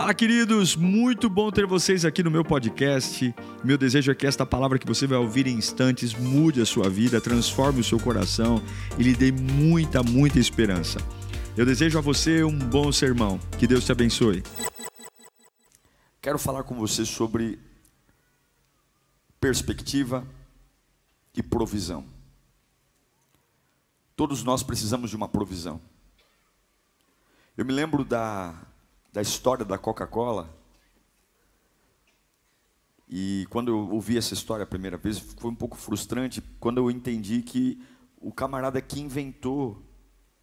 Fala, queridos! Muito bom ter vocês aqui no meu podcast. Meu desejo é que esta palavra que você vai ouvir em instantes mude a sua vida, transforme o seu coração e lhe dê muita, muita esperança. Eu desejo a você um bom sermão. Que Deus te abençoe. Quero falar com você sobre perspectiva e provisão. Todos nós precisamos de uma provisão. Eu me lembro da, da história da Coca-Cola. E quando eu ouvi essa história a primeira vez, foi um pouco frustrante quando eu entendi que o camarada que inventou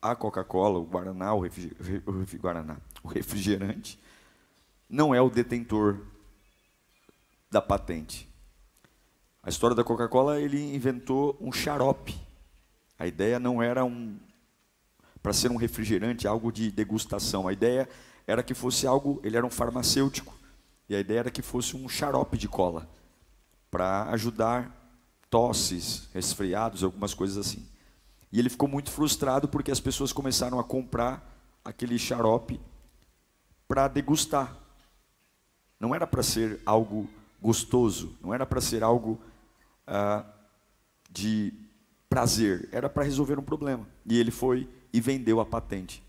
a Coca-Cola, o Guaraná, o, refrigerante, Guaraná, o refrigerante, não é o detentor da patente. A história da Coca-Cola, ele inventou um xarope. A ideia não era um para ser um refrigerante, algo de degustação. A ideia era que fosse algo, ele era um farmacêutico, e a ideia era que fosse um xarope de cola para ajudar tosses, resfriados, algumas coisas assim. E ele ficou muito frustrado porque as pessoas começaram a comprar aquele xarope para degustar. Não era para ser algo gostoso, não era para ser algo ah, de prazer, era para resolver um problema. E ele foi e vendeu a patente.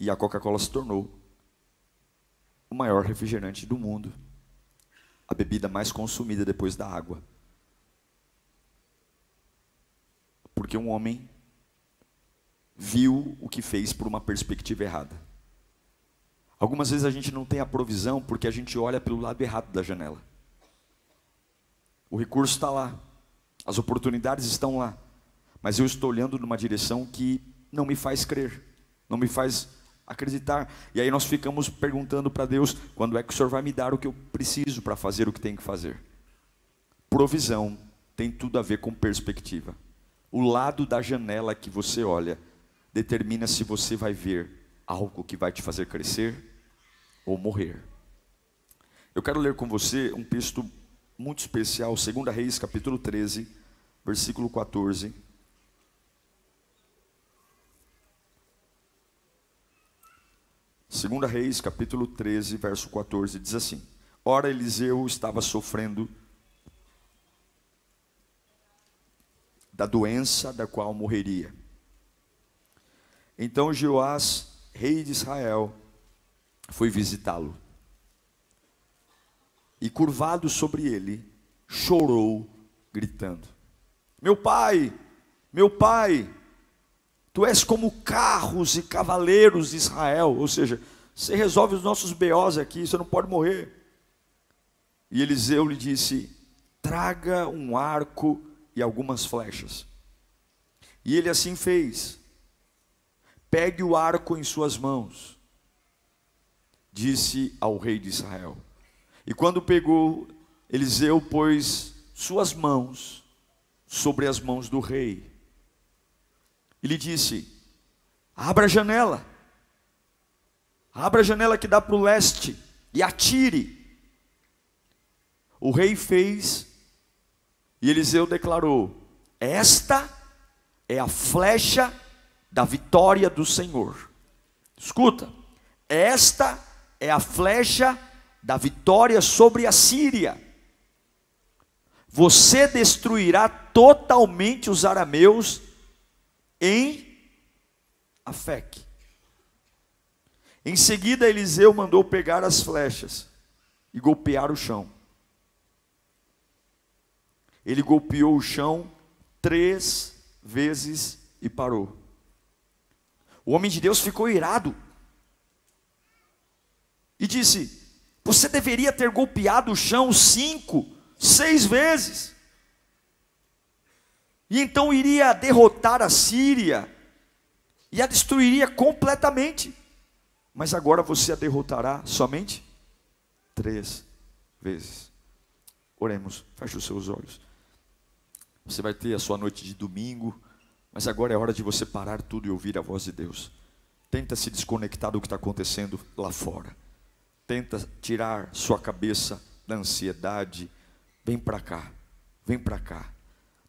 E a Coca-Cola se tornou o maior refrigerante do mundo, a bebida mais consumida depois da água. Porque um homem viu o que fez por uma perspectiva errada. Algumas vezes a gente não tem a provisão porque a gente olha pelo lado errado da janela. O recurso está lá, as oportunidades estão lá, mas eu estou olhando numa direção que não me faz crer, não me faz acreditar. E aí nós ficamos perguntando para Deus: quando é que o Senhor vai me dar o que eu preciso para fazer o que tem que fazer? Provisão tem tudo a ver com perspectiva. O lado da janela que você olha determina se você vai ver algo que vai te fazer crescer ou morrer. Eu quero ler com você um texto muito especial, 2 Reis, capítulo 13, versículo 14. Segunda Reis, capítulo 13, verso 14, diz assim: Ora, Eliseu estava sofrendo da doença da qual morreria. Então Joás, rei de Israel, foi visitá-lo. E curvado sobre ele, chorou, gritando: Meu pai, meu pai, Tu és como carros e cavaleiros de Israel, ou seja, você resolve os nossos BOs aqui, você não pode morrer. E Eliseu lhe disse: traga um arco e algumas flechas. E ele assim fez. Pegue o arco em suas mãos, disse ao rei de Israel. E quando pegou, Eliseu pôs suas mãos sobre as mãos do rei e lhe disse: Abra a janela, abra a janela que dá para o leste e atire. O rei fez, e Eliseu declarou: Esta é a flecha da vitória do Senhor. Escuta, esta é a flecha da vitória sobre a Síria. Você destruirá totalmente os arameus em Afec. Em seguida, Eliseu mandou pegar as flechas e golpear o chão. Ele golpeou o chão três vezes e parou. O homem de Deus ficou irado e disse: Você deveria ter golpeado o chão cinco, seis vezes e então iria derrotar a Síria e a destruiria completamente. Mas agora você a derrotará somente três vezes. Oremos, feche os seus olhos. Você vai ter a sua noite de domingo, mas agora é hora de você parar tudo e ouvir a voz de Deus. Tenta se desconectar do que está acontecendo lá fora. Tenta tirar sua cabeça da ansiedade. Vem para cá, vem para cá.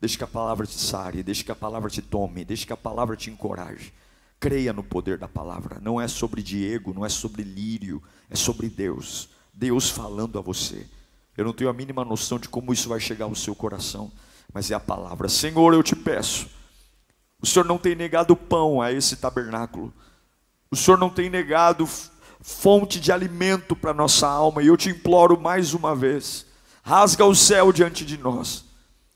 Deixe que a palavra te sare, deixe que a palavra te tome, deixe que a palavra te encoraje. Creia no poder da palavra. Não é sobre Diego, não é sobre Lírio, é sobre Deus. Deus falando a você. Eu não tenho a mínima noção de como isso vai chegar ao seu coração, mas é a palavra. Senhor, eu te peço. O Senhor não tem negado pão a esse tabernáculo. O Senhor não tem negado fonte de alimento para nossa alma, e eu te imploro mais uma vez: rasga o céu diante de nós.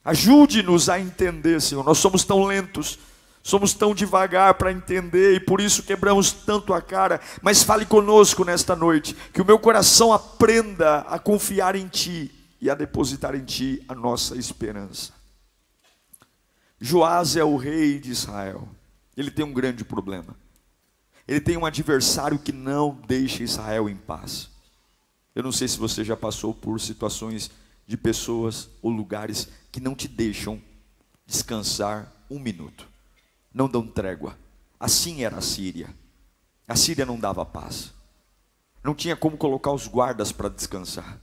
Ajude-nos a entender, Senhor. Nós somos tão lentos Somos tão devagar para entender e por isso quebramos tanto a cara. Mas fale conosco nesta noite, que o meu coração aprenda a confiar em Ti e a depositar em Ti a nossa esperança. Joás é o rei de Israel. Ele tem um grande problema. Ele tem um adversário que não deixa Israel em paz. Eu não sei se você já passou por situações de pessoas ou lugares que não te deixam descansar um minuto não dão trégua. Assim era a Síria. A Síria não dava paz. Não tinha como colocar os guardas para descansar.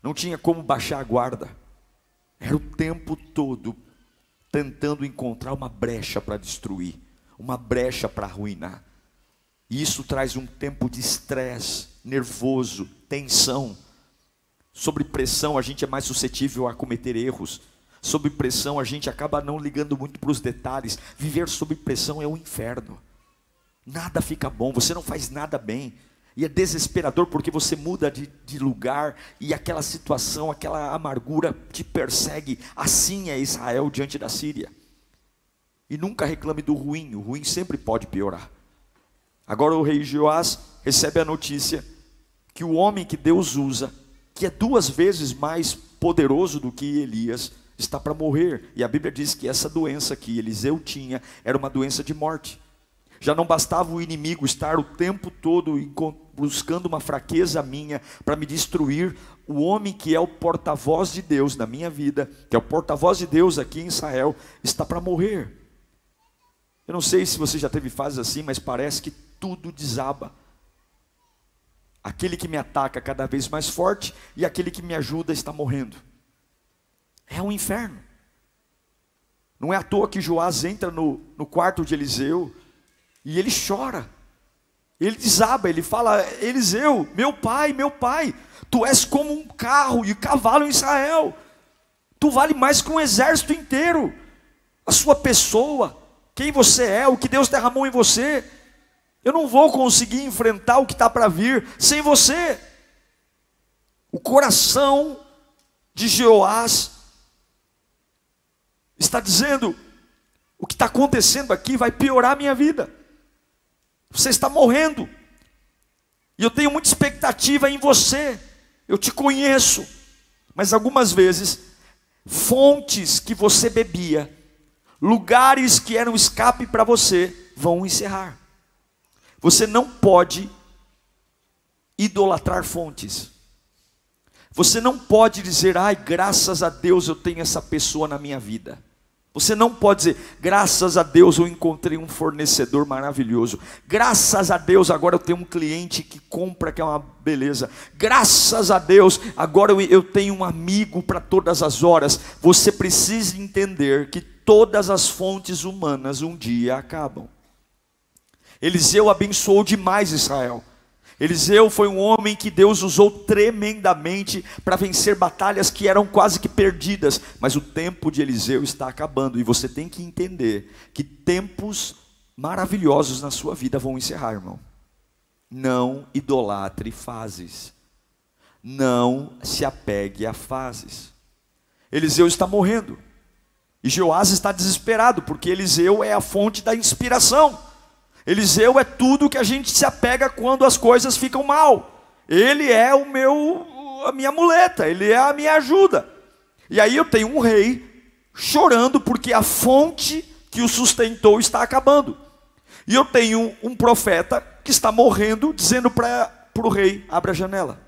Não tinha como baixar a guarda. Era o tempo todo tentando encontrar uma brecha para destruir, uma brecha para arruinar. E isso traz um tempo de estresse, nervoso, tensão. Sobre pressão, a gente é mais suscetível a cometer erros sob pressão, a gente acaba não ligando muito para os detalhes. Viver sob pressão é um inferno. Nada fica bom, você não faz nada bem. E é desesperador porque você muda de, de, lugar e aquela situação, aquela amargura te persegue. Assim é Israel diante da Síria. E nunca reclame do ruim, o ruim sempre pode piorar. Agora o rei Joás recebe a notícia que o homem que Deus usa, que é duas vezes mais poderoso do que Elias, está para morrer. E a Bíblia diz que essa doença que Eliseu tinha era uma doença de morte. Já não bastava o inimigo estar o tempo todo buscando uma fraqueza minha para me destruir. O homem que é o porta-voz de Deus na minha vida, que é o porta-voz de Deus aqui em Israel, está para morrer. Eu não sei se você já teve fases assim, mas parece que tudo desaba. Aquele que me ataca cada vez mais forte e aquele que me ajuda está morrendo. É um inferno. Não é à toa que Joás entra no, no quarto de Eliseu e ele chora. Ele desaba, ele fala: Eliseu, meu pai, meu pai, tu és como um carro e cavalo em Israel. Tu vale mais que um exército inteiro. A sua pessoa, quem você é, o que Deus derramou em você. Eu não vou conseguir enfrentar o que está para vir sem você. O coração de Joás está dizendo: o que está acontecendo aqui vai piorar a minha vida. Você está morrendo. E eu tenho muita expectativa em você. Eu te conheço. Mas algumas vezes, fontes que você bebia, lugares que eram escape para você, vão encerrar. Você não pode idolatrar fontes. Você não pode dizer, ai, graças a Deus eu tenho essa pessoa na minha vida. Você não pode dizer, graças a Deus eu encontrei um fornecedor maravilhoso. Graças a Deus agora eu tenho um cliente que compra, que é uma beleza. Graças a Deus agora eu, tenho um amigo para todas as horas. Você precisa entender que todas as fontes humanas um dia acabam. Eliseu abençoou demais Israel. Eliseu foi um homem que Deus usou tremendamente para vencer batalhas que eram quase que perdidas, mas o tempo de Eliseu está acabando e você tem que entender que tempos maravilhosos na sua vida vão encerrar, irmão. Não idolatre fases. Não se apegue a fases. Eliseu está morrendo. E Joás está desesperado, porque Eliseu é a fonte da inspiração. Eliseu é tudo que a gente se apega quando as coisas ficam mal. Ele é o meu a minha muleta, ele é a minha ajuda. E aí eu tenho um rei chorando porque a fonte que o sustentou está acabando. E eu tenho um profeta que está morrendo, dizendo para o rei: abra a janela.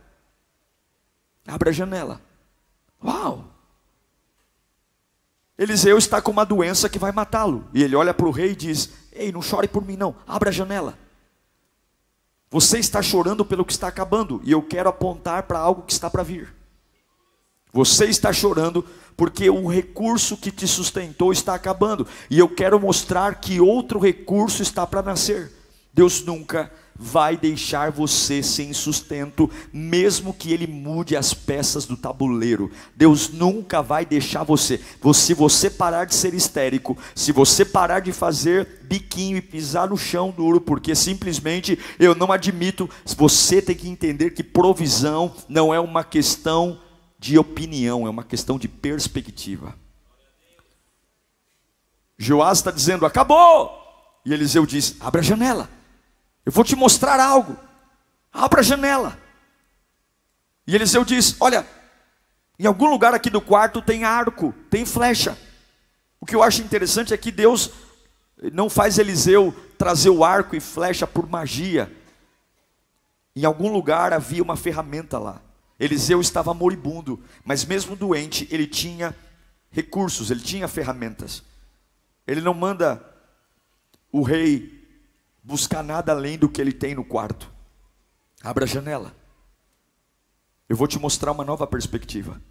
Abra a janela. Uau! Eliseu está com uma doença que vai matá-lo. E ele olha para o rei e diz: Ei, não chore por mim, não. Abra a janela. Você está chorando pelo que está acabando, e eu quero apontar para algo que está para vir. Você está chorando porque o recurso que te sustentou está acabando, e eu quero mostrar que outro recurso está para nascer. Deus nunca vai deixar você sem sustento, mesmo que ele mude as peças do tabuleiro. Deus nunca vai deixar você. Se você parar de ser histérico, se você parar de fazer biquinho e pisar no chão duro, porque simplesmente eu não admito, você tem que entender que provisão não é uma questão de opinião, é uma questão de perspectiva. Joás está dizendo: acabou! E Eliseu diz: abre a janela. Eu vou te mostrar algo. Abra a janela. E Eliseu diz: Olha, em algum lugar aqui do quarto tem arco, tem flecha. O que eu acho interessante é que Deus não faz Eliseu trazer o arco e flecha por magia. Em algum lugar havia uma ferramenta lá. Eliseu estava moribundo, mas mesmo doente, ele tinha recursos, ele tinha ferramentas. Ele não manda o rei buscar nada além do que ele tem no quarto. Abra a janela. Eu vou te mostrar uma nova perspectiva.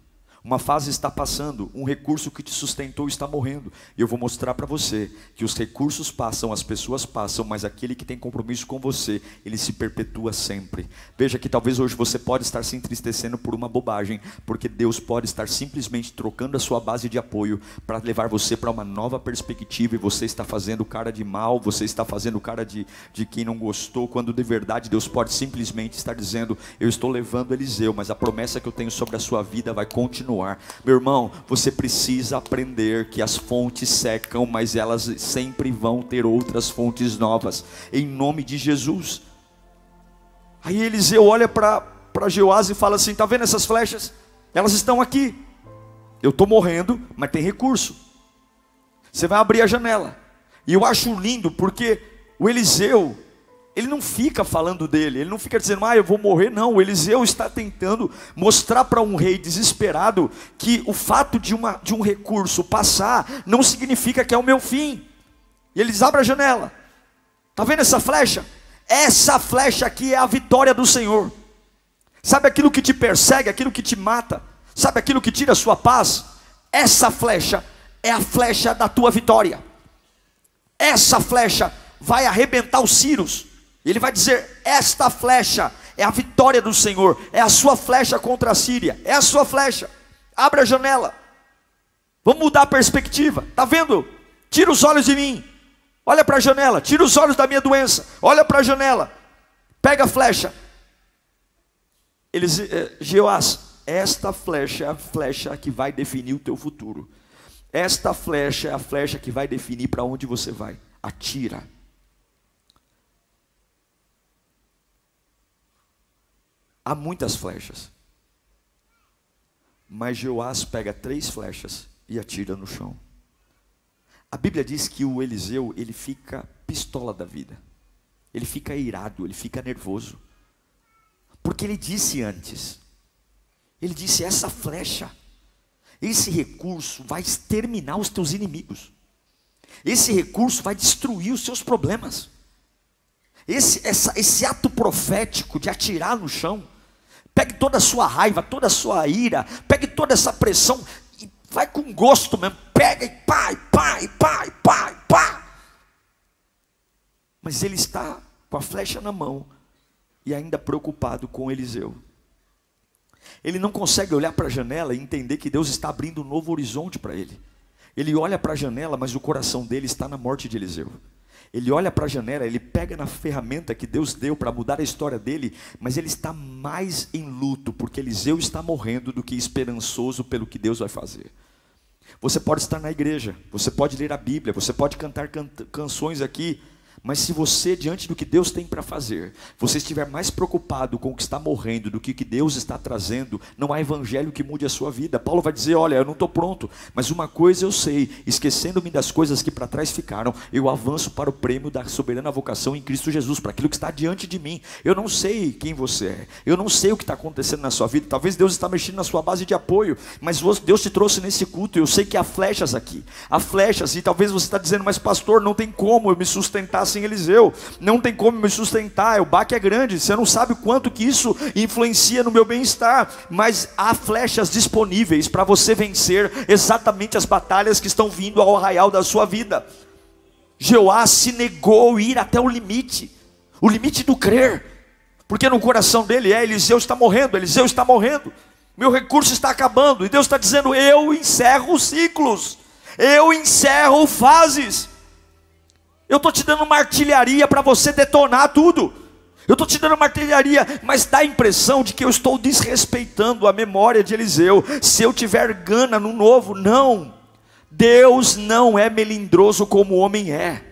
Uma fase está passando, um recurso que te sustentou está morrendo. E eu vou mostrar para você que os recursos passam, as pessoas passam, mas aquele que tem compromisso com você, ele se perpetua sempre. Veja que talvez hoje você pode estar se entristecendo por uma bobagem, porque Deus pode estar simplesmente trocando a sua base de apoio para levar você para uma nova perspectiva e você está fazendo cara de mal, você está fazendo cara de, de quem não gostou, quando de verdade Deus pode simplesmente estar dizendo: Eu estou levando Eliseu, mas a promessa que eu tenho sobre a sua vida vai continuar Meu irmão, você precisa aprender que as fontes secam, mas elas sempre vão ter outras fontes novas, em nome de Jesus. Aí Eliseu olha para Jeoás e fala assim: Está vendo essas flechas? Elas estão aqui. Eu estou morrendo, mas tem recurso. Você vai abrir a janela. E eu acho lindo porque o Eliseu, ele não fica falando dele, ele não fica dizendo, ah, eu vou morrer, não. O Eliseu está tentando mostrar para um rei desesperado que o fato de, uma, de um recurso passar não significa que é o meu fim. E eles abrem a janela, está vendo essa flecha? Essa flecha aqui é a vitória do Senhor. Sabe aquilo que te persegue, aquilo que te mata, sabe aquilo que tira a sua paz? Essa flecha é a flecha da tua vitória. Essa flecha vai arrebentar os ciros ele vai dizer: Esta flecha é a vitória do Senhor, é a sua flecha contra a Síria, é a sua flecha. Abre a janela. Vamos mudar a perspectiva. Está vendo? Tira os olhos de mim. Olha para a janela. Tira os olhos da minha doença. Olha para a janela. Pega a flecha. Eles, eh, Jeoás, esta flecha é a flecha que vai definir o teu futuro. Esta flecha é a flecha que vai definir para onde você vai. Atira. Há muitas flechas. Mas Joás pega três flechas e atira no chão. A Bíblia diz que o Eliseu, ele fica pistola da vida. Ele fica irado, ele fica nervoso. Porque ele disse antes, ele disse: essa flecha, esse recurso vai exterminar os teus inimigos. Esse recurso vai destruir os seus problemas. Esse, essa, esse ato profético de atirar no chão Pegue toda a sua raiva, toda a sua ira, pegue toda essa pressão e vai com gosto mesmo. Pega e pá, e pá, e pá, e pá, pá. Mas ele está com a flecha na mão e ainda preocupado com Eliseu. Ele não consegue olhar para a janela e entender que Deus está abrindo um novo horizonte para ele. Ele olha para a janela, mas o coração dele está na morte de Eliseu. Ele olha para a janela, ele pega na ferramenta que Deus deu para mudar a história dele, mas ele está mais em luto, porque Eliseu está morrendo do que esperançoso pelo que Deus vai fazer. Você pode estar na igreja, você pode ler a Bíblia, você pode cantar can canções aqui, mas se você, diante do que Deus tem para fazer, você estiver mais preocupado com o que está morrendo do que o que Deus está trazendo, não há evangelho que mude a sua vida. Paulo vai dizer: Olha, eu não estou pronto, mas uma coisa eu sei, esquecendo-me das coisas que para trás ficaram, eu avanço para o prêmio da soberana vocação em Cristo Jesus, para aquilo que está diante de mim. Eu não sei quem você é, eu não sei o que está acontecendo na sua vida, talvez Deus está mexendo na sua base de apoio, mas Deus te trouxe nesse culto, eu sei que há flechas aqui, há flechas, e talvez você está dizendo, mas pastor, não tem como eu me sustentar sem Eliseu. Não tem como me sustentar. O baque é grande. Você não sabe o quanto que isso influencia no meu bem-estar. Mas há flechas disponíveis para você vencer exatamente as batalhas que estão vindo ao arraial da sua vida. Jeoá se negou a ir até o limite, o limite do crer, porque no coração dele é: Eliseu está morrendo, Eliseu está morrendo, meu recurso está acabando, e Deus está dizendo: eu encerro ciclos, eu encerro fases, eu estou te dando uma artilharia para você detonar tudo. Eu estou te dando uma artilharia, mas dá a impressão de que eu estou desrespeitando a memória de Eliseu. Se eu tiver gana no novo, não. Deus não é melindroso como o homem é.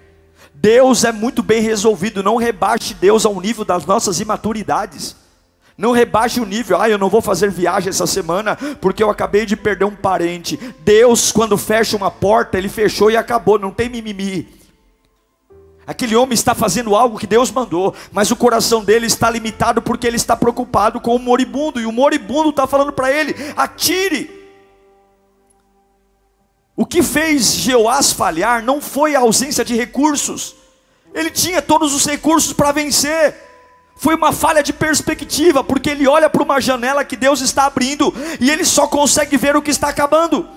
Deus é muito bem resolvido. Não rebaixe Deus ao nível das nossas imaturidades. Não rebaixe o nível, ah, eu não vou fazer viagem essa semana porque eu acabei de perder um parente. Deus, quando fecha uma porta, ele fechou e acabou, não tem mimimi. Aquele homem está fazendo algo que Deus mandou, mas o coração dele está limitado porque ele está preocupado com o moribundo, e o moribundo está falando para ele: atire. O que fez Jeoás falhar não foi a ausência de recursos, ele tinha todos os recursos para vencer. Foi uma falha de perspectiva, porque ele olha para uma janela que Deus está abrindo e ele só consegue ver o que está acabando.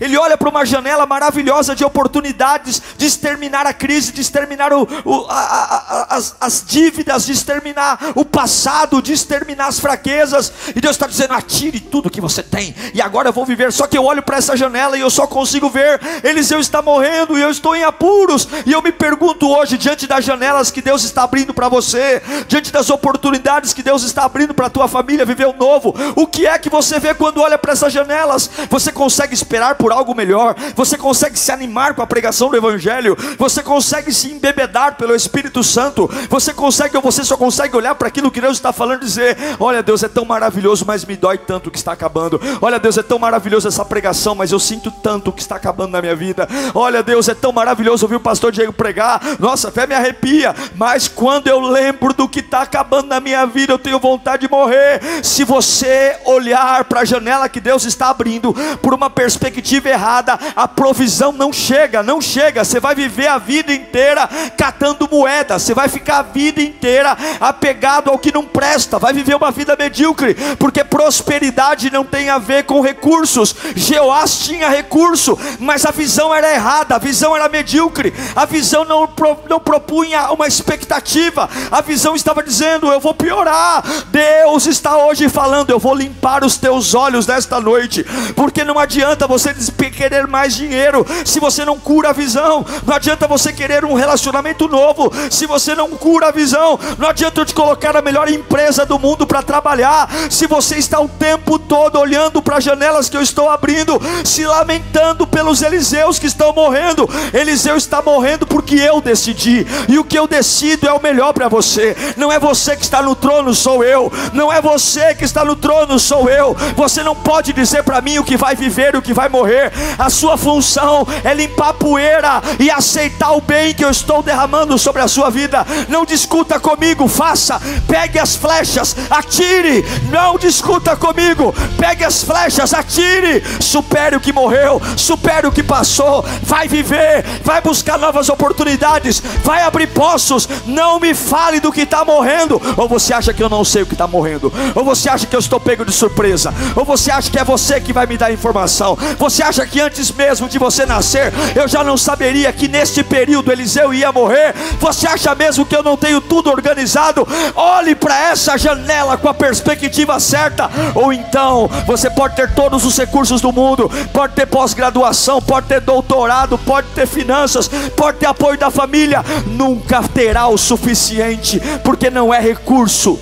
Ele olha para uma janela maravilhosa de oportunidades de exterminar a crise, de exterminar o, o, a, a, as, as, dívidas, de exterminar o passado, de exterminar as fraquezas. E Deus está dizendo: atire tudo que você tem, e agora eu vou viver. Só que eu olho para essa janela e eu só consigo ver Eliseu está morrendo e eu estou em apuros. E eu me pergunto hoje, diante das janelas que Deus está abrindo para você, diante das oportunidades que Deus está abrindo para a tua família viver o novo, o que é que você vê quando olha para essas janelas? Você consegue esperar por por algo melhor, você consegue se animar com a pregação do Evangelho, você consegue se embebedar pelo Espírito Santo, você consegue ou você só consegue olhar para aquilo que Deus está falando e dizer: Olha, Deus é tão maravilhoso, mas me dói tanto que está acabando. Olha, Deus é tão maravilhoso essa pregação, mas eu sinto tanto que está acabando na minha vida. Olha, Deus é tão maravilhoso ouvir o pastor Diego pregar, nossa, fé me arrepia, mas quando eu lembro do que está acabando na minha vida, eu tenho vontade de morrer. Se você olhar para a janela que Deus está abrindo, por uma perspectiva perspectiva errada, a provisão não chega, não chega. Você vai viver a vida inteira catando moeda, você vai ficar a vida inteira apegado ao que não presta, vai viver uma vida medíocre, porque prosperidade não tem a ver com recursos. Jeoás tinha recurso, mas a visão era errada, a visão era medíocre, a visão não, não propunha uma expectativa, a visão estava dizendo: Eu vou piorar. Deus está hoje falando: Eu vou limpar os teus olhos nesta noite, porque não adianta você querer mais dinheiro se você não cura a visão. Não adianta você querer um relacionamento novo se você não cura a visão. Não adianta eu te colocar a melhor empresa do mundo para trabalhar se você está o tempo todo olhando para as janelas que eu estou abrindo, se lamentando pelos Eliseus que estão morrendo. Eliseu está morrendo porque eu decidi, e o que eu decido é o melhor para você. Não é você que está no trono, sou eu. Não é você que está no trono, sou eu. Você não pode dizer para mim o que vai viver e o que vai morrer morrer. A sua função é limpar poeira e aceitar o bem que eu estou derramando sobre a sua vida. Não discuta comigo, faça. Pegue as flechas, atire. Não discuta comigo. Pegue as flechas, atire. Supere o que morreu, supere o que passou. Vai viver, vai buscar novas oportunidades, vai abrir poços. Não me fale do que está morrendo. Ou você acha que eu não sei o que está morrendo? Ou você acha que eu estou pego de surpresa? Ou você acha que é você que vai me dar informação? Você você acha que antes mesmo de você nascer, eu já não saberia que neste período Eliseu ia morrer? Você acha mesmo que eu não tenho tudo organizado? Olhe para essa janela com a perspectiva certa. Ou então, você pode ter todos os recursos do mundo, pode ter pós-graduação, pode ter doutorado, pode ter finanças, pode ter apoio da família, nunca terá o suficiente, porque não é recurso,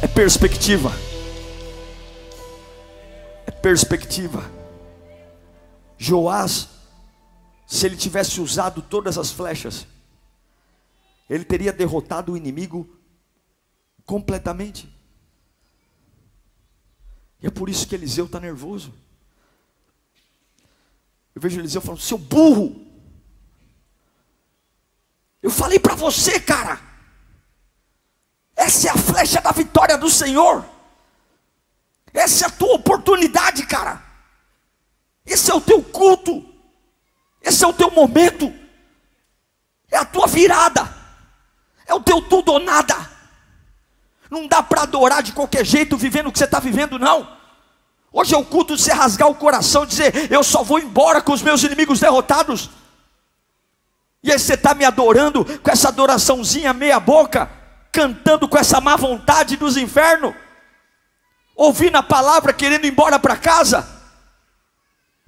é perspectiva. É perspectiva. Joás, se ele tivesse usado todas as flechas, ele teria derrotado o inimigo completamente. E é por isso que Eliseu está nervoso. Eu vejo Eliseu falando: seu burro, eu falei para você, cara, essa é a flecha da vitória do Senhor, essa é a tua oportunidade, cara. Esse é o teu culto. Esse é o teu momento. É a tua virada. É o teu tudo ou nada. Não dá para adorar de qualquer jeito vivendo o que você está vivendo, não. Hoje é o culto de você rasgar o coração dizer: Eu só vou embora com os meus inimigos derrotados. E aí você está me adorando com essa adoraçãozinha meia-boca, cantando com essa má vontade dos infernos, ouvindo a palavra, querendo ir embora para casa,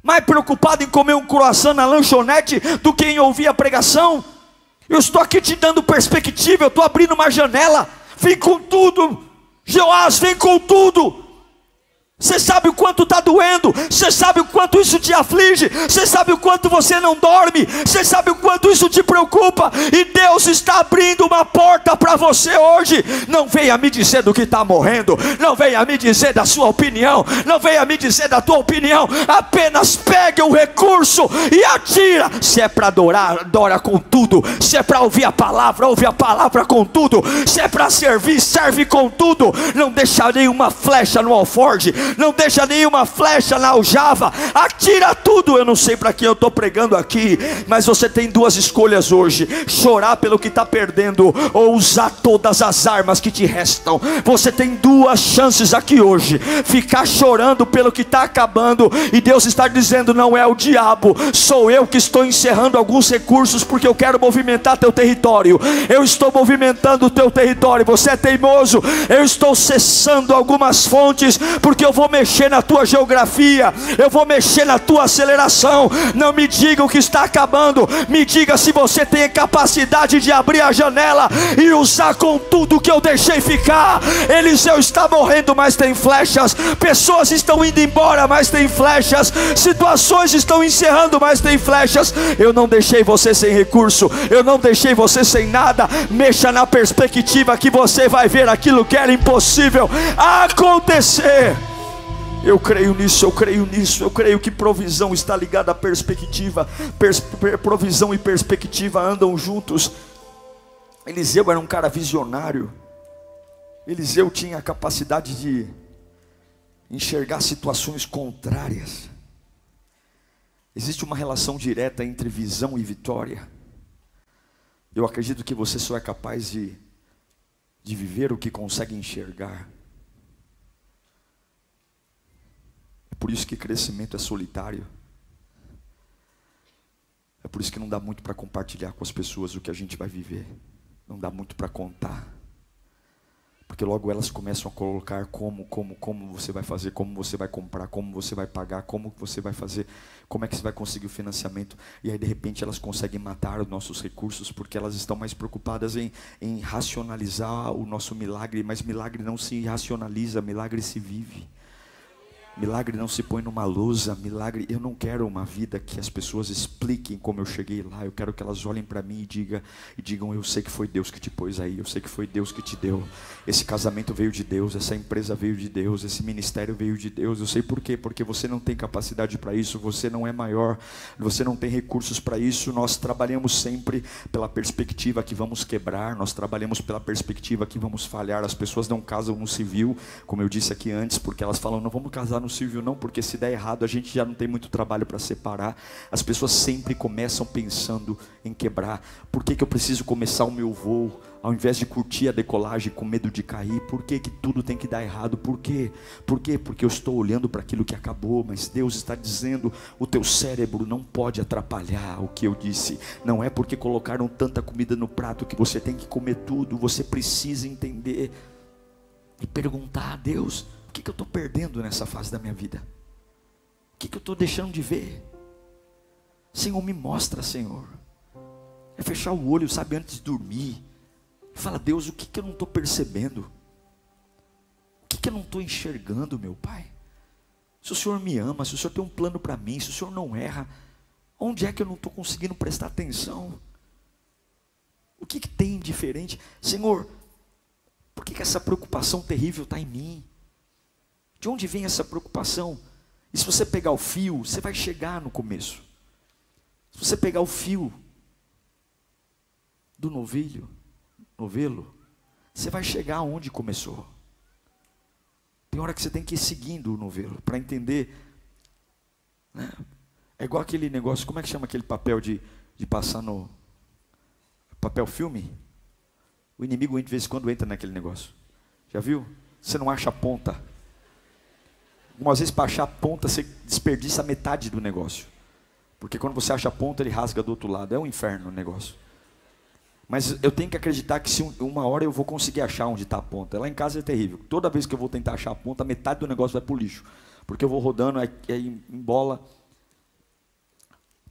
mais preocupado em comer um croissant na lanchonete do que em ouvir a pregação. Eu estou aqui te dando perspectiva, eu estou abrindo uma janela. Vem com tudo, Joás, vem com tudo. Você sabe o quanto está doendo, você sabe o quanto isso te aflige, você sabe o quanto você não dorme, você sabe o quanto isso te preocupa, e Deus está abrindo uma porta para você hoje. Não venha me dizer do que está morrendo, não venha me dizer da sua opinião, não venha me dizer da tua opinião, apenas pegue o recurso e atira. Se é para adorar, adora com tudo, se é para ouvir a palavra, ouve a palavra com tudo, se é para servir, serve com tudo, não deixa nenhuma flecha no alforge não deixa nenhuma flecha na aljava, atira tudo. Eu não sei para quem eu estou pregando aqui, mas você tem duas escolhas hoje: chorar pelo que está perdendo, ou usar todas as armas que te restam. Você tem duas chances aqui hoje: ficar chorando pelo que está acabando, e Deus está dizendo: não é o diabo, sou eu que estou encerrando alguns recursos, porque eu quero movimentar teu território. Eu estou movimentando o teu território. Você é teimoso, eu estou cessando algumas fontes, porque eu vou vou mexer na tua geografia, eu vou mexer na tua aceleração. Não me diga o que está acabando, me diga se você tem capacidade de abrir a janela e usar com tudo que eu deixei ficar. Eliseu está morrendo, mas tem flechas. Pessoas estão indo embora, mas tem flechas. Situações estão encerrando, mas tem flechas. Eu não deixei você sem recurso, eu não deixei você sem nada. Mexa na perspectiva que você vai ver aquilo que era impossível acontecer. Eu creio nisso, eu creio nisso, eu creio que provisão está ligada à perspectiva, Pers provisão e perspectiva andam juntos. Eliseu era um cara visionário, Eliseu tinha a capacidade de enxergar situações contrárias. Existe uma relação direta entre visão e vitória. Eu acredito que você só é capaz de, de viver o que consegue enxergar. Por isso que crescimento é solitário. É por isso que não dá muito para compartilhar com as pessoas o que a gente vai viver. Não dá muito para contar. Porque logo elas começam a colocar como, como, como você vai fazer, como você vai comprar, como você vai pagar, como você vai fazer, como é que você vai conseguir o financiamento. E aí de repente elas conseguem matar os nossos recursos porque elas estão mais preocupadas em, em racionalizar o nosso milagre, mas milagre não se racionaliza, milagre se vive. Milagre não se põe numa lousa, milagre. Eu não quero uma vida que as pessoas expliquem como eu cheguei lá. Eu quero que elas olhem para mim e, diga, e digam: Eu sei que foi Deus que te pôs aí, eu sei que foi Deus que te deu. Esse casamento veio de Deus, essa empresa veio de Deus, esse ministério veio de Deus. Eu sei por quê? Porque você não tem capacidade para isso, você não é maior, você não tem recursos para isso. Nós trabalhamos sempre pela perspectiva que vamos quebrar, nós trabalhamos pela perspectiva que vamos falhar. As pessoas não casam no civil, como eu disse aqui antes, porque elas falam: Não vamos casar no civil, não, porque se der errado a gente já não tem muito trabalho para separar. As pessoas sempre começam pensando em quebrar. Por que, que eu preciso começar o meu voo? Ao invés de curtir a decolagem com medo de cair, por que, que tudo tem que dar errado? Por quê? Por quê? Porque eu estou olhando para aquilo que acabou, mas Deus está dizendo: o teu cérebro não pode atrapalhar o que eu disse. Não é porque colocaram tanta comida no prato que você tem que comer tudo, você precisa entender e perguntar a Deus: o que, que eu estou perdendo nessa fase da minha vida? O que, que eu estou deixando de ver? Senhor, me mostra, Senhor. É fechar o olho, sabe, antes de dormir. Fala, Deus, o que, que eu não estou percebendo? O que, que eu não estou enxergando, meu Pai? Se o Senhor me ama, se o Senhor tem um plano para mim, se o Senhor não erra, onde é que eu não estou conseguindo prestar atenção? O que, que tem diferente? Senhor, por que, que essa preocupação terrível está em mim? De onde vem essa preocupação? E se você pegar o fio, você vai chegar no começo. Se você pegar o fio do novilho, novelo, você vai chegar onde começou. Tem hora que você tem que ir seguindo o novelo para entender. Né? É igual aquele negócio, como é que chama aquele papel de, de passar no. papel filme, o inimigo de vez em quando entra naquele negócio. Já viu? Você não acha a ponta. Algumas vezes para achar a ponta você desperdiça metade do negócio. Porque quando você acha a ponta, ele rasga do outro lado. É um inferno o negócio. Mas eu tenho que acreditar que se uma hora eu vou conseguir achar onde está a ponta. Lá em casa é terrível. Toda vez que eu vou tentar achar a ponta, metade do negócio vai para o lixo. Porque eu vou rodando, aí, aí embola.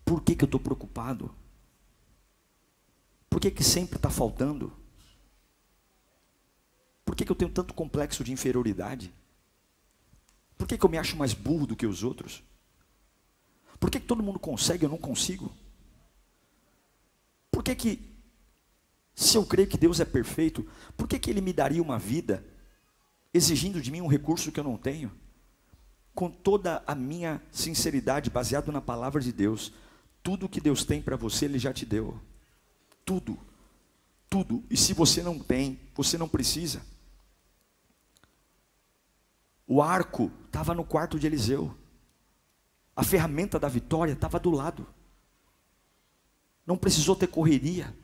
Por que, que eu estou preocupado? Por que, que sempre está faltando? Por que, que eu tenho tanto complexo de inferioridade? Por que, que eu me acho mais burro do que os outros? Por que, que todo mundo consegue e eu não consigo? Por que, que se eu creio que Deus é perfeito, por que, que Ele me daria uma vida exigindo de mim um recurso que eu não tenho? Com toda a minha sinceridade, baseado na palavra de Deus, tudo que Deus tem para você, Ele já te deu. Tudo. Tudo. E se você não tem, você não precisa. O arco estava no quarto de Eliseu. A ferramenta da vitória estava do lado. Não precisou ter correria.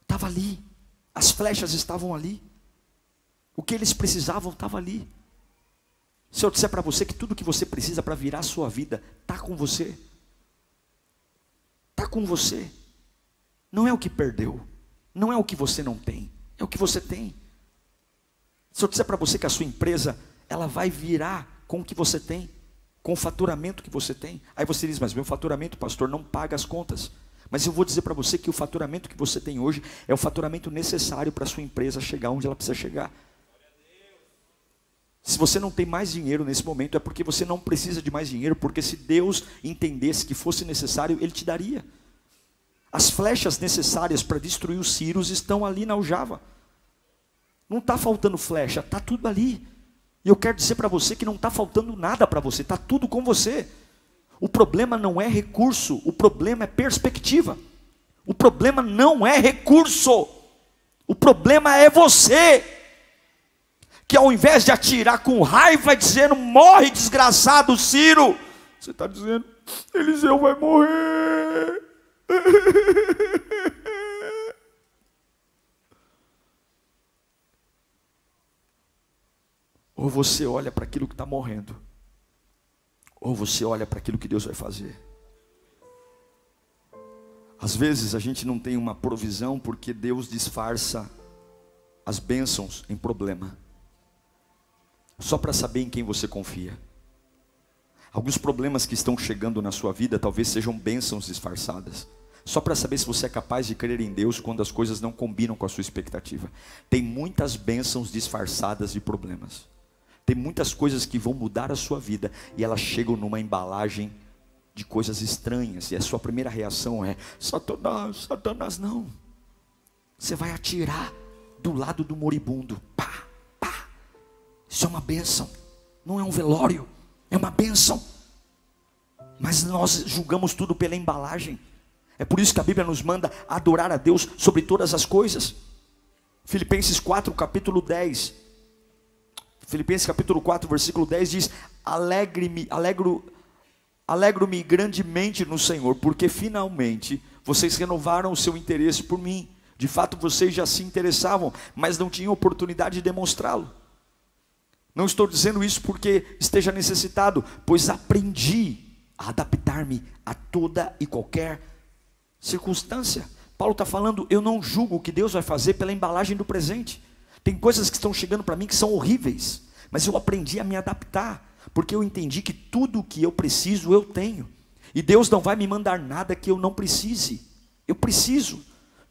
Estava ali. As flechas estavam ali. O que eles precisavam estava ali. Se eu disser para você que tudo que você precisa para virar a sua vida está com você, está com você. Não é o que perdeu, não é o que você não tem, é o que você tem. Se eu disser para você que a sua empresa ela vai virar com o que você tem, com o faturamento que você tem, aí você diz, mas meu faturamento, pastor, não paga as contas. Mas eu vou dizer para você que o faturamento que você tem hoje é o faturamento necessário para a sua empresa chegar onde ela precisa chegar. Se você não tem mais dinheiro nesse momento, é porque você não precisa de mais dinheiro, porque se Deus entendesse que fosse necessário, Ele te daria. As flechas necessárias para destruir os Círios estão ali na aljava. Não está faltando flecha, está tudo ali. E eu quero dizer para você que não está faltando nada para você, está tudo com você. O problema não é recurso, o problema é perspectiva. O problema não é recurso, o problema é você. Que ao invés de atirar com raiva, dizendo morre desgraçado Ciro, você está dizendo Eliseu vai morrer. Ou você olha para aquilo que está morrendo ou você olha para aquilo que Deus vai fazer. Às vezes a gente não tem uma provisão porque Deus disfarça as bênçãos em problema, só para saber em quem você confia. Alguns problemas que estão chegando na sua vida talvez sejam bênçãos disfarçadas, só para saber se você é capaz de crer em Deus quando as coisas não combinam com a sua expectativa. Tem muitas bênçãos disfarçadas de problemas. Tem muitas coisas que vão mudar a sua vida e elas chegam numa embalagem de coisas estranhas. E a sua primeira reação é: Satanás, Satanás, não. Você vai atirar do lado do moribundo. Pá, pá. Isso é uma bênção. Não é um velório, é uma bênção. Mas nós julgamos tudo pela embalagem. É por isso que a Bíblia nos manda adorar a Deus sobre todas as coisas. Filipenses 4, capítulo 10. Filipenses capítulo 4, versículo 10 diz: Alegre-me, alegro, alegro-me grandemente no Senhor, porque finalmente vocês renovaram o seu interesse por mim. De fato, vocês já se interessavam, mas não tinham oportunidade de demonstrá-lo. Não estou dizendo isso porque esteja necessitado, pois aprendi a adaptar-me a toda e qualquer circunstância. Paulo está falando, eu não julgo o que Deus vai fazer pela embalagem do presente. Tem coisas que estão chegando para mim que são horríveis, mas eu aprendi a me adaptar, porque eu entendi que tudo o que eu preciso eu tenho. E Deus não vai me mandar nada que eu não precise. Eu preciso.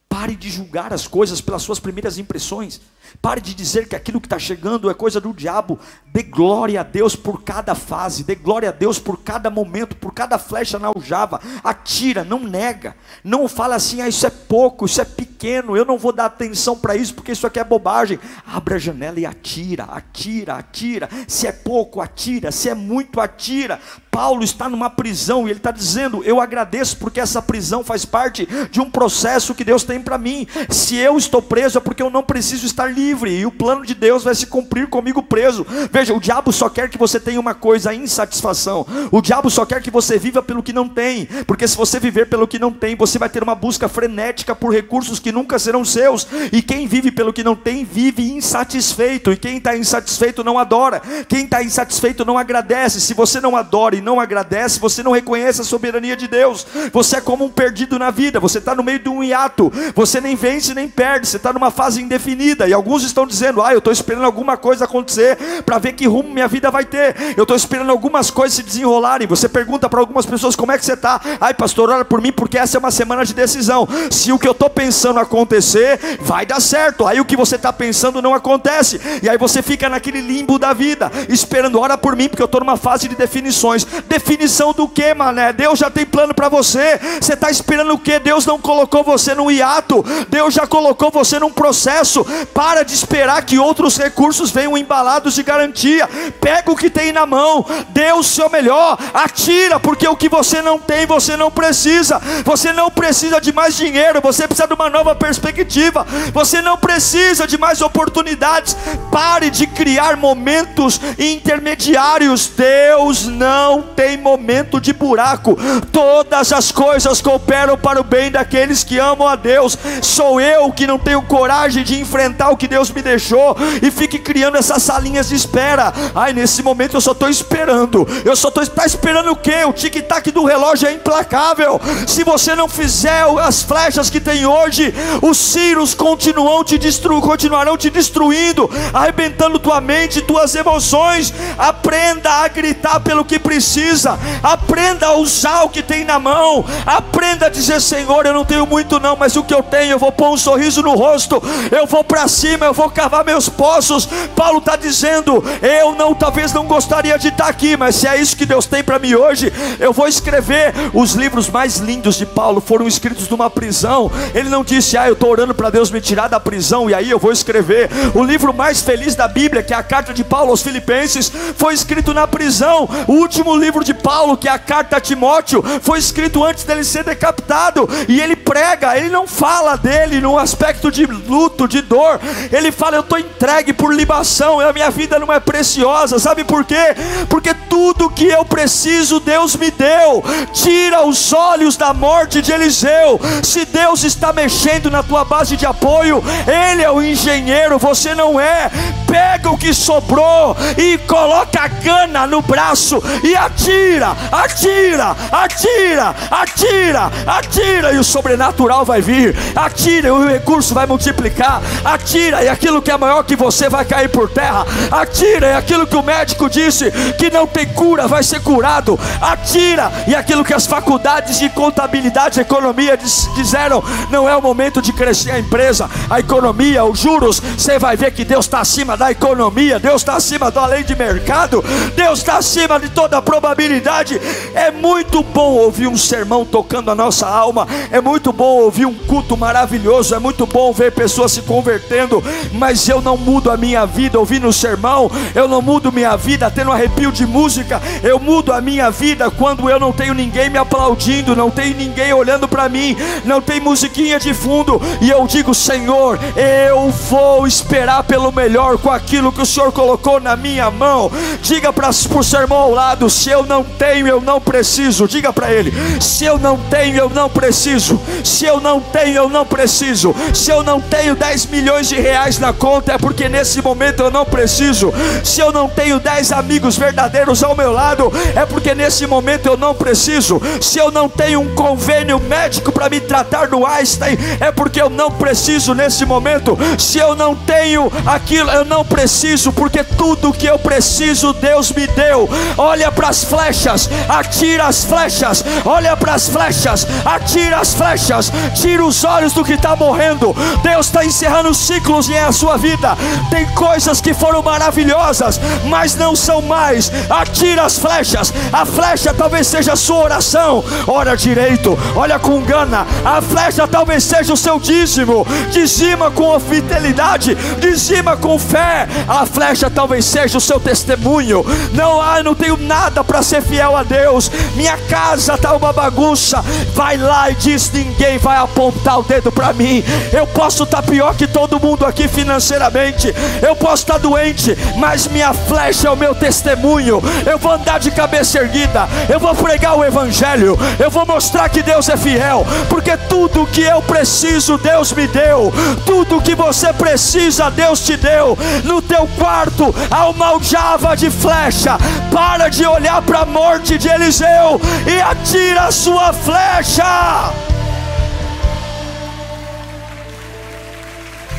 Pare de julgar as coisas pelas suas primeiras impressões. Pare de dizer que aquilo que está chegando é coisa do diabo. Dê glória a Deus por cada fase. Dê glória a Deus por cada momento, por cada flecha na aljava. Atira, não nega. Não fala assim, ah, isso é pouco, isso é pequeno. Eu não vou dar atenção para isso porque isso aqui é bobagem. Abra a janela e atira, atira, atira. Se é pouco, atira. Se é muito, atira. Paulo está numa prisão e ele está dizendo: Eu agradeço porque essa prisão faz parte de um processo que Deus tem para mim. Se eu estou preso é porque eu não preciso estar livre e o plano de Deus vai se cumprir comigo preso. Veja, o diabo só quer que você tenha uma coisa, a insatisfação. O diabo só quer que você viva pelo que não tem, porque se você viver pelo que não tem, você vai ter uma busca frenética por recursos que nunca serão seus. E quem vive pelo que não tem, vive insatisfeito. E quem está insatisfeito não adora. Quem está insatisfeito não agradece. Se você não adora e não agradece, você não reconhece a soberania de Deus. Você é como um perdido na vida. Você está no meio de um hiato. Você nem vence nem perde. Você está numa fase indefinida. E alguns estão dizendo: Ah, eu estou esperando alguma coisa acontecer para ver que rumo minha vida vai ter. Eu estou esperando algumas coisas se desenrolarem. Você pergunta para algumas pessoas como é que você está. Ai, pastor, ora por mim, porque essa é uma semana de decisão. Se o que eu estou pensando acontecer, vai dar certo. Aí o que você está pensando não acontece. E aí você fica naquele limbo da vida, esperando, ora por mim, porque eu estou numa fase de definições. Definição do que, mané? Deus já tem plano para você. Você está esperando o que? Deus não colocou você num hiato. Deus já colocou você num processo. Para de esperar que outros recursos venham embalados de garantia. Pega o que tem na mão. Dê o seu melhor. Atira, porque o que você não tem, você não precisa. Você não precisa de mais dinheiro. Você precisa de uma nova perspectiva. Você não precisa de mais oportunidades. Pare de criar momentos intermediários. Deus não tem momento de buraco. Todas as coisas cooperam para o bem daqueles que amam a Deus. Sou eu que não tenho coragem de enfrentar o que Deus me deixou e fique criando essas salinhas de espera. Ai, nesse momento eu só estou esperando. Eu só estou tá esperando o quê? O tic-tac do relógio é implacável. Se você não fizer as flechas que tem hoje, os ciros continuam te destru continuarão te destruindo, arrebentando tua mente, tuas emoções. Aprenda a gritar pelo que precisa. Aprenda a usar o que tem na mão. Aprenda a dizer, Senhor, eu não tenho muito não, mas o que eu tenho, eu vou pôr um sorriso no rosto. Eu vou para cima, eu vou cavar meus poços. Paulo está dizendo, eu não, talvez não gostaria de estar aqui, mas se é isso que Deus tem para mim hoje, eu vou escrever. Os livros mais lindos de Paulo foram escritos numa prisão. Ele não disse, ah, eu estou orando para Deus me tirar da prisão e aí eu vou escrever. O livro mais feliz da Bíblia, que é a carta de Paulo aos Filipenses, foi escrito na prisão. O último livro de Paulo, que é a carta a Timóteo, foi escrito antes dele ser decapitado. E ele prega, ele não fala dele num aspecto de luto, de dor. Ele fala, eu estou entregue por libação, a minha vida não é preciosa. Sabe por quê? Porque tudo que eu preciso, Deus me deu. Tira os olhos da morte de Eliseu. Se Deus está mexendo na tua base de apoio, Ele é o engenheiro, você não é. Pega o que sobrou e coloca a gana no braço e atira, atira, atira, atira, atira, e o sobrenatural vai vir. Atira e o recurso vai multiplicar. Atira e aquilo que é maior que você vai cair por terra. Atira e aquilo que o médico disse que não tem cura vai ser curado. Atira e aquilo que as faculdades de contabilidade e economia disseram não é o momento de crescer a empresa, a economia, os juros. Você vai ver que Deus está acima da economia, Deus está acima da lei de mercado, Deus está acima de toda probabilidade. É muito bom ouvir um sermão tocando a nossa alma, é muito bom ouvir um culto maravilhoso, é muito bom ver pessoas se convertendo, mas eu não mudo a minha vida ouvindo o sermão, eu não mudo minha vida tendo um arrepio de música, eu mudo a minha vida quando eu não tenho ninguém me aplaudindo, não tem ninguém olhando para mim, não tem musiquinha de fundo, e eu digo: Senhor, eu vou esperar pelo melhor com aquilo que o Senhor colocou na minha mão. Diga para o seu irmão ao lado: se eu não tenho, eu não preciso. Diga para ele: se eu não tenho, eu não preciso. Se eu não tenho, eu não preciso. Se eu não tenho 10 milhões de reais na conta, é porque nesse momento eu não preciso. Se eu não tenho 10 amigos verdadeiros ao meu lado, é porque nesse momento eu não preciso. Se eu não tenho um convênio médico para me tratar no Einstein, é porque eu não preciso nesse momento. Se eu não tenho aquilo, eu não preciso, porque tudo que eu preciso, Deus me deu. Olha para as flechas, atira as flechas. Olha para as flechas, atira as flechas. Tira os olhos do que está morrendo. Deus está encerrando ciclos em a sua vida. Tem coisas que foram maravilhosas, mas não são mais. Atira as flechas. A flecha talvez seja a sua oração. Ora direito, olha com gana. A flecha talvez seja o seu dízimo. Dizima com fidelidade, dizima com fé. A flecha talvez seja o seu testemunho. Não, ah, não tenho nada para ser fiel a Deus. Minha casa está uma bagunça. Vai lá e diz: ninguém vai apontar o dedo para mim. Eu posso estar tá pior que todo mundo aqui financeiramente, eu posso estar doente, mas minha flecha é o meu testemunho. Eu vou andar de cabeça erguida, eu vou pregar o Evangelho, eu vou mostrar que Deus é fiel, porque tudo que eu preciso, Deus me deu, tudo que você precisa, Deus te deu. No teu quarto há uma aljava de flecha, para de olhar para a morte de Eliseu e atira a sua flecha.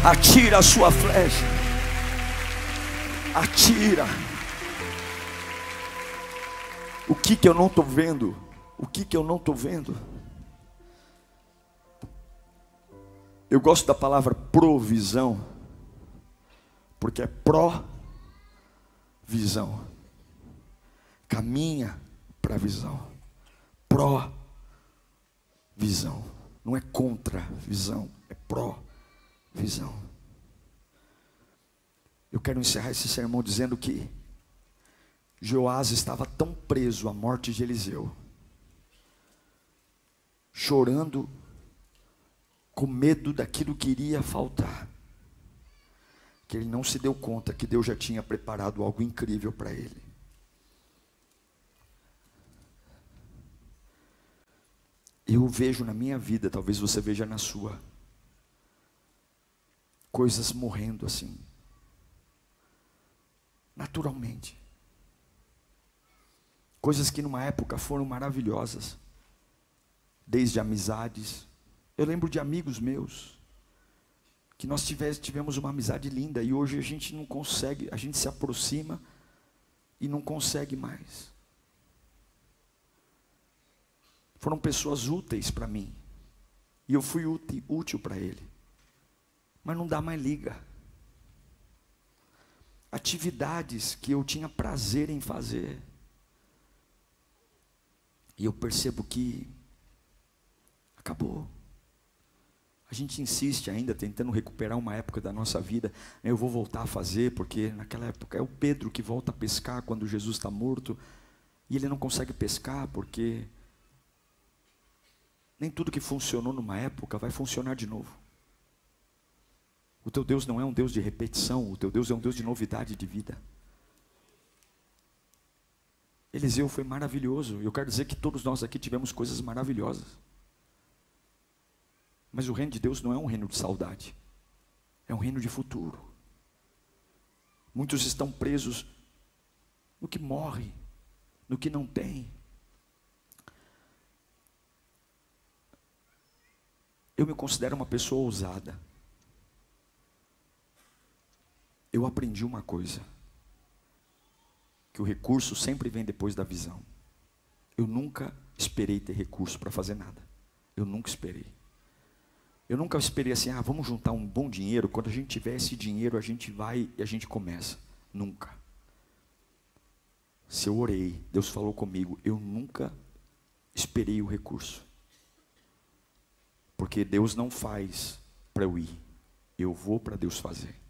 Atira a sua flecha. Atira. O que que eu não estou vendo? O que que eu não estou vendo? Eu gosto da palavra provisão, porque é pró-visão. Caminha para a visão. Pró-visão. Não é contra-visão, é pró-visão visão. Eu quero encerrar esse sermão dizendo que Joás estava tão preso à morte de Eliseu, chorando, com medo daquilo que iria faltar, que ele não se deu conta que Deus já tinha preparado algo incrível para ele. Eu vejo na minha vida, talvez você veja na sua coisas morrendo assim, naturalmente. Coisas que numa época foram maravilhosas, desde amizades. Eu lembro de amigos meus, que nós tivemos, uma amizade linda e hoje a gente não consegue, a gente se aproxima e não consegue mais. Foram pessoas úteis para mim, e eu fui útil, útil para ele mas não dá mais liga. Atividades que eu tinha prazer em fazer. E eu percebo que acabou. A gente insiste ainda tentando recuperar uma época da nossa vida. Eu vou voltar a fazer, porque naquela época é o Pedro que volta a pescar quando Jesus está morto. E ele não consegue pescar porque nem tudo que funcionou numa época vai funcionar de novo. O teu Deus não é um Deus de repetição, o teu Deus é um Deus de novidade de vida. Eliseu foi maravilhoso. Eu quero dizer que todos nós aqui tivemos coisas maravilhosas. Mas o reino de Deus não é um reino de saudade, é um reino de futuro. Muitos estão presos no que morre, no que não tem. Eu me considero uma pessoa ousada eu aprendi uma coisa: que o recurso sempre vem depois da visão. Eu nunca esperei ter recurso para fazer nada. Eu nunca esperei. Eu nunca esperei assim, ah, vamos juntar um bom dinheiro, quando a gente tiver esse dinheiro, a gente vai e a gente começa. Nunca. Se eu orei, Deus falou comigo, eu nunca esperei o recurso. Porque Deus não faz para eu ir, eu vou para Deus fazer.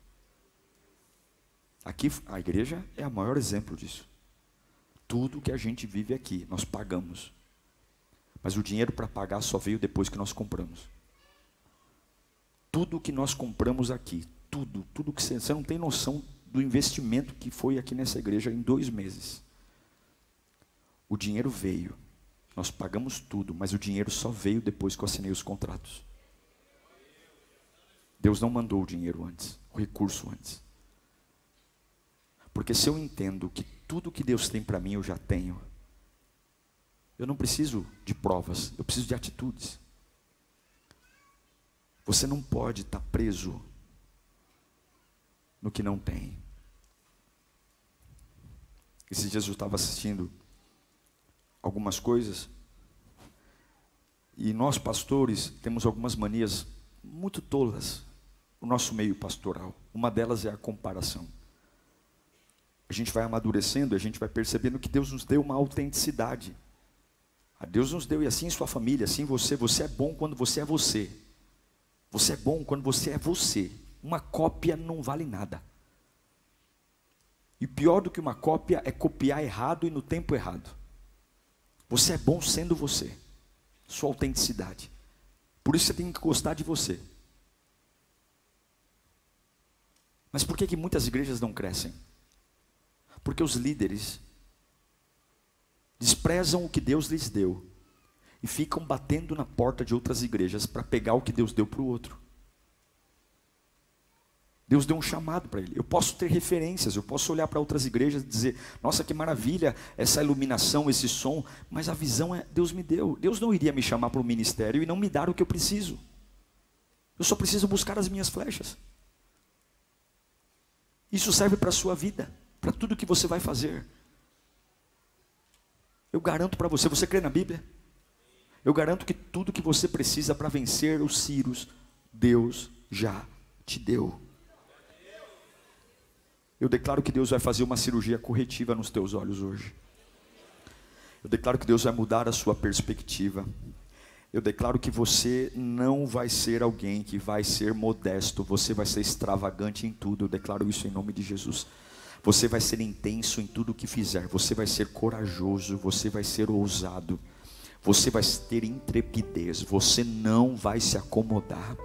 Aqui, a igreja é o maior exemplo disso. Tudo que a gente vive aqui, nós pagamos. Mas o dinheiro para pagar só veio depois que nós compramos. Tudo que nós compramos aqui, tudo, tudo que você, você não tem noção do investimento que foi aqui nessa igreja em dois meses. O dinheiro veio, nós pagamos tudo, mas o dinheiro só veio depois que eu assinei os contratos. Deus não mandou o dinheiro antes, o recurso antes. Porque se eu entendo que tudo que Deus tem para mim eu já tenho, eu não preciso de provas, eu preciso de atitudes. Você não pode estar tá preso no que não tem. Esses dias eu estava assistindo algumas coisas e nós pastores temos algumas manias muito tolas no nosso meio pastoral. Uma delas é a comparação a gente vai amadurecendo, a gente vai percebendo que Deus nos deu uma autenticidade. A Deus nos deu, e assim sua família, assim você. Você é bom quando você é você. Você é bom quando você é você. Uma cópia não vale nada. E pior do que uma cópia é copiar errado e no tempo errado. Você é bom sendo você. Sua autenticidade. Por isso você tem que gostar de você. Mas por que, que muitas igrejas não crescem? Porque os líderes desprezam o que Deus lhes deu e ficam batendo na porta de outras igrejas para pegar o que Deus deu para o outro. Deus deu um chamado para ele. Eu posso ter referências, eu posso olhar para outras igrejas e dizer: nossa, que maravilha essa iluminação, esse som, mas a visão é Deus me deu. Deus não iria me chamar para o ministério e não me dar o que eu preciso. Eu só preciso buscar as minhas flechas. Isso serve para a sua vida, para tudo que você vai fazer. Eu garanto para você, você crê na Bíblia? Eu garanto que tudo que você precisa para vencer os Círios, Deus já te deu. Eu declaro que Deus vai fazer uma cirurgia corretiva nos teus olhos hoje. Eu declaro que Deus vai mudar a sua perspectiva. Eu declaro que você não vai ser alguém que vai ser modesto, você vai ser extravagante em tudo. Eu declaro isso em nome de Jesus. Você vai ser intenso em tudo o que fizer, você vai ser corajoso, você vai ser ousado, você vai ter intrepidez, você não vai se acomodar.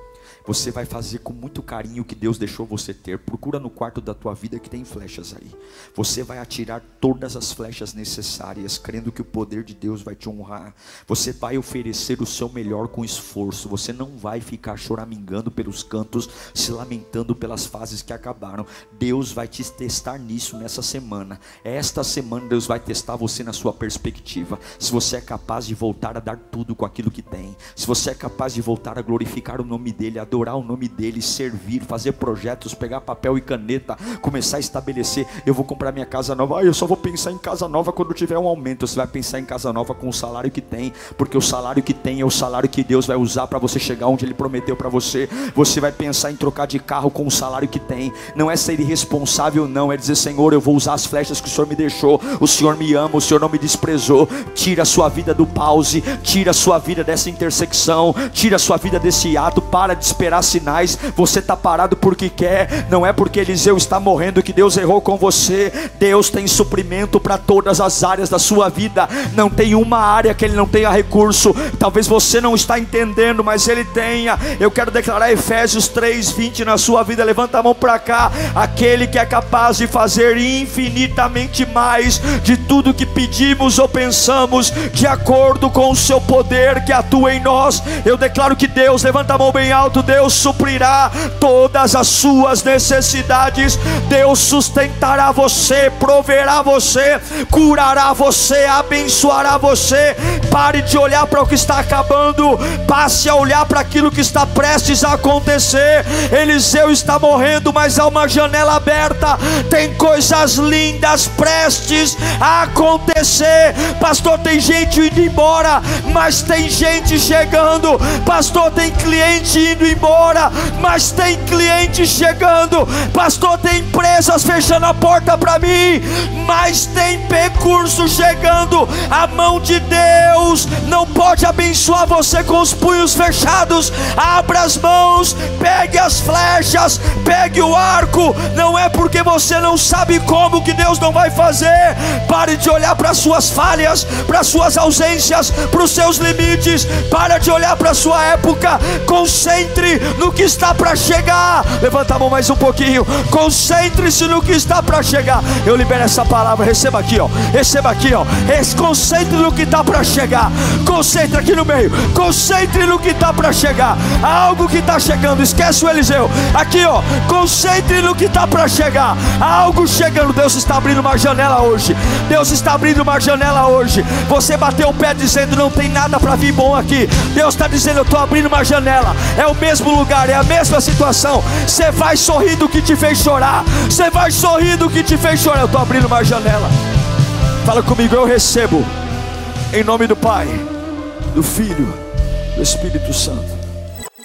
Você vai fazer com muito carinho o que Deus deixou você ter. Procura no quarto da tua vida que tem flechas aí. Você vai atirar todas as flechas necessárias, crendo que o poder de Deus vai te honrar. Você vai oferecer o seu melhor com esforço. Você não vai ficar choramingando pelos cantos, se lamentando pelas fases que acabaram. Deus vai te testar nisso nessa semana. Esta semana Deus vai testar você na sua perspectiva. Se você é capaz de voltar a dar tudo com aquilo que tem. Se você é capaz de voltar a glorificar o nome dele, adorar adorar o nome dele, servir, fazer projetos, pegar papel e caneta, começar a estabelecer. Eu vou comprar minha casa nova. Ah, eu só vou pensar em casa nova quando tiver um aumento. Você vai pensar em casa nova com o salário que tem, porque o salário que tem é o salário que Deus vai usar para você chegar onde Ele prometeu para você. Você vai pensar em trocar de carro com o salário que tem. Não é ser irresponsável, não. É dizer, Senhor, eu vou usar as flechas que o Senhor me deixou. O Senhor me ama, o Senhor não me desprezou. Tira a sua vida do pause, tira a sua vida dessa intersecção, tira a sua vida desse ato. Para de esperar sinais, você está parado porque quer, não é porque Eliseu está morrendo que Deus errou com você. Deus tem suprimento para todas as áreas da sua vida, não tem uma área que Ele não tenha recurso. Talvez você não está entendendo, mas Ele tenha. Eu quero declarar Efésios 3:20 na sua vida. Levanta a mão para cá, aquele que é capaz de fazer infinitamente mais de tudo que pedimos ou pensamos, de acordo com o seu poder que atua em nós. Eu declaro que Deus, levanta a mão bem alto, Deus suprirá todas as suas necessidades, Deus sustentará você, proverá você, curará você, abençoará você. Pare de olhar para o que está acabando, passe a olhar para aquilo que está prestes a acontecer. Eliseu está morrendo, mas há uma janela aberta, tem coisas lindas prestes a acontecer. Pastor, tem gente indo embora, mas tem gente chegando. Pastor, tem cliente indo embora embora, mas tem cliente chegando. Pastor, tem empresas fechando a porta para mim, mas tem percurso chegando. A mão de Deus não pode abençoar você com os punhos fechados. Abra as mãos, pegue as flechas, pegue o arco. Não é porque você não sabe como que Deus não vai fazer. Pare de olhar para suas falhas, para suas ausências, para os seus limites. Para de olhar para sua época. Concentre no que está para chegar. Levanta a mão mais um pouquinho. Concentre-se no que está para chegar. Eu libero essa palavra. Receba aqui, ó. Receba aqui, ó. Concentre no que está para chegar. Concentre aqui no meio. Concentre no que está para chegar. Há algo que está chegando. Esquece o Eliseu. Aqui, ó. Concentre no que está para chegar. Há algo chegando. Deus está abrindo uma janela hoje. Deus está abrindo uma janela hoje. Você bateu o pé dizendo não tem nada para vir bom aqui. Deus está dizendo eu estou abrindo uma janela. É o mesmo mesmo lugar, é a mesma situação. Você vai sorrir do que te fez chorar. Você vai sorrir do que te fez chorar. Eu estou abrindo uma janela. Fala comigo, eu recebo. Em nome do Pai, do Filho, do Espírito Santo.